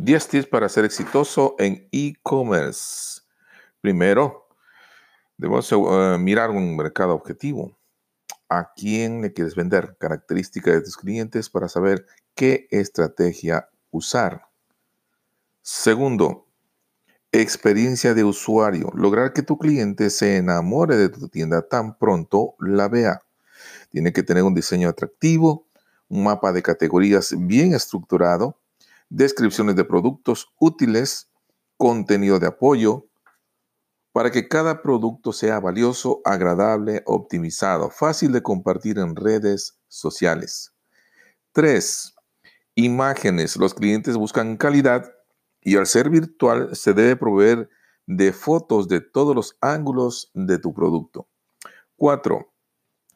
10 tips para ser exitoso en e-commerce. Primero, debemos eh, mirar un mercado objetivo. ¿A quién le quieres vender? Características de tus clientes para saber qué estrategia usar. Segundo, experiencia de usuario. Lograr que tu cliente se enamore de tu tienda tan pronto la vea. Tiene que tener un diseño atractivo, un mapa de categorías bien estructurado, descripciones de productos útiles, contenido de apoyo, para que cada producto sea valioso, agradable, optimizado, fácil de compartir en redes sociales. 3. Imágenes. Los clientes buscan calidad y al ser virtual se debe proveer de fotos de todos los ángulos de tu producto. 4.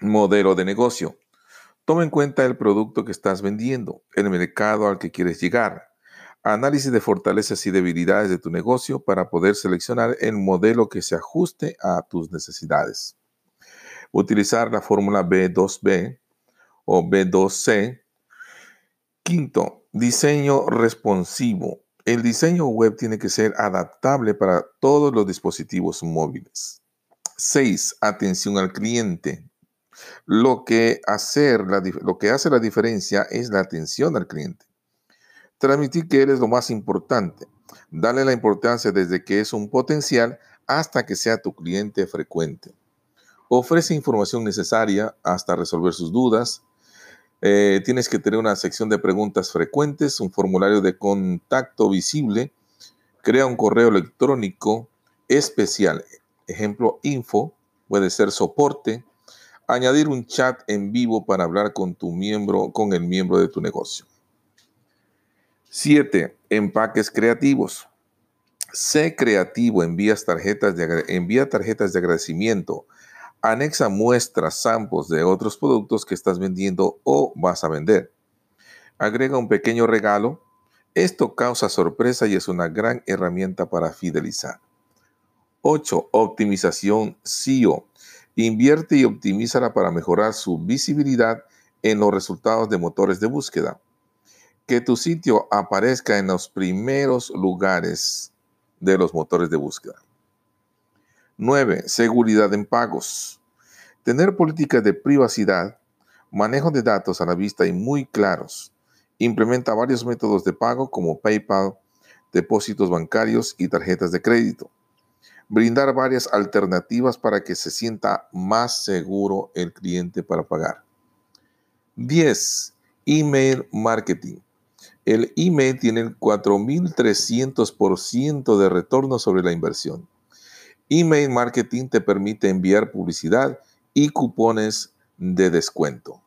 Modelo de negocio. Toma en cuenta el producto que estás vendiendo, el mercado al que quieres llegar. Análisis de fortalezas y debilidades de tu negocio para poder seleccionar el modelo que se ajuste a tus necesidades. Utilizar la fórmula B2B o B2C. Quinto, diseño responsivo. El diseño web tiene que ser adaptable para todos los dispositivos móviles. 6. Atención al cliente. Lo que, hacer lo que hace la diferencia es la atención al cliente. Transmitir que él es lo más importante. Dale la importancia desde que es un potencial hasta que sea tu cliente frecuente. Ofrece información necesaria hasta resolver sus dudas. Eh, tienes que tener una sección de preguntas frecuentes, un formulario de contacto visible. Crea un correo electrónico especial. Ejemplo, info, puede ser soporte, Añadir un chat en vivo para hablar con tu miembro, con el miembro de tu negocio. 7. Empaques creativos. Sé creativo, envías tarjetas envía tarjetas de agradecimiento, anexa muestras, samples de otros productos que estás vendiendo o vas a vender. Agrega un pequeño regalo. Esto causa sorpresa y es una gran herramienta para fidelizar. 8. Optimización SEO. Invierte y optimízala para mejorar su visibilidad en los resultados de motores de búsqueda. Que tu sitio aparezca en los primeros lugares de los motores de búsqueda. 9. Seguridad en pagos. Tener políticas de privacidad, manejo de datos a la vista y muy claros. Implementa varios métodos de pago como PayPal, depósitos bancarios y tarjetas de crédito brindar varias alternativas para que se sienta más seguro el cliente para pagar. 10. Email marketing. El email tiene el 4.300% de retorno sobre la inversión. Email marketing te permite enviar publicidad y cupones de descuento.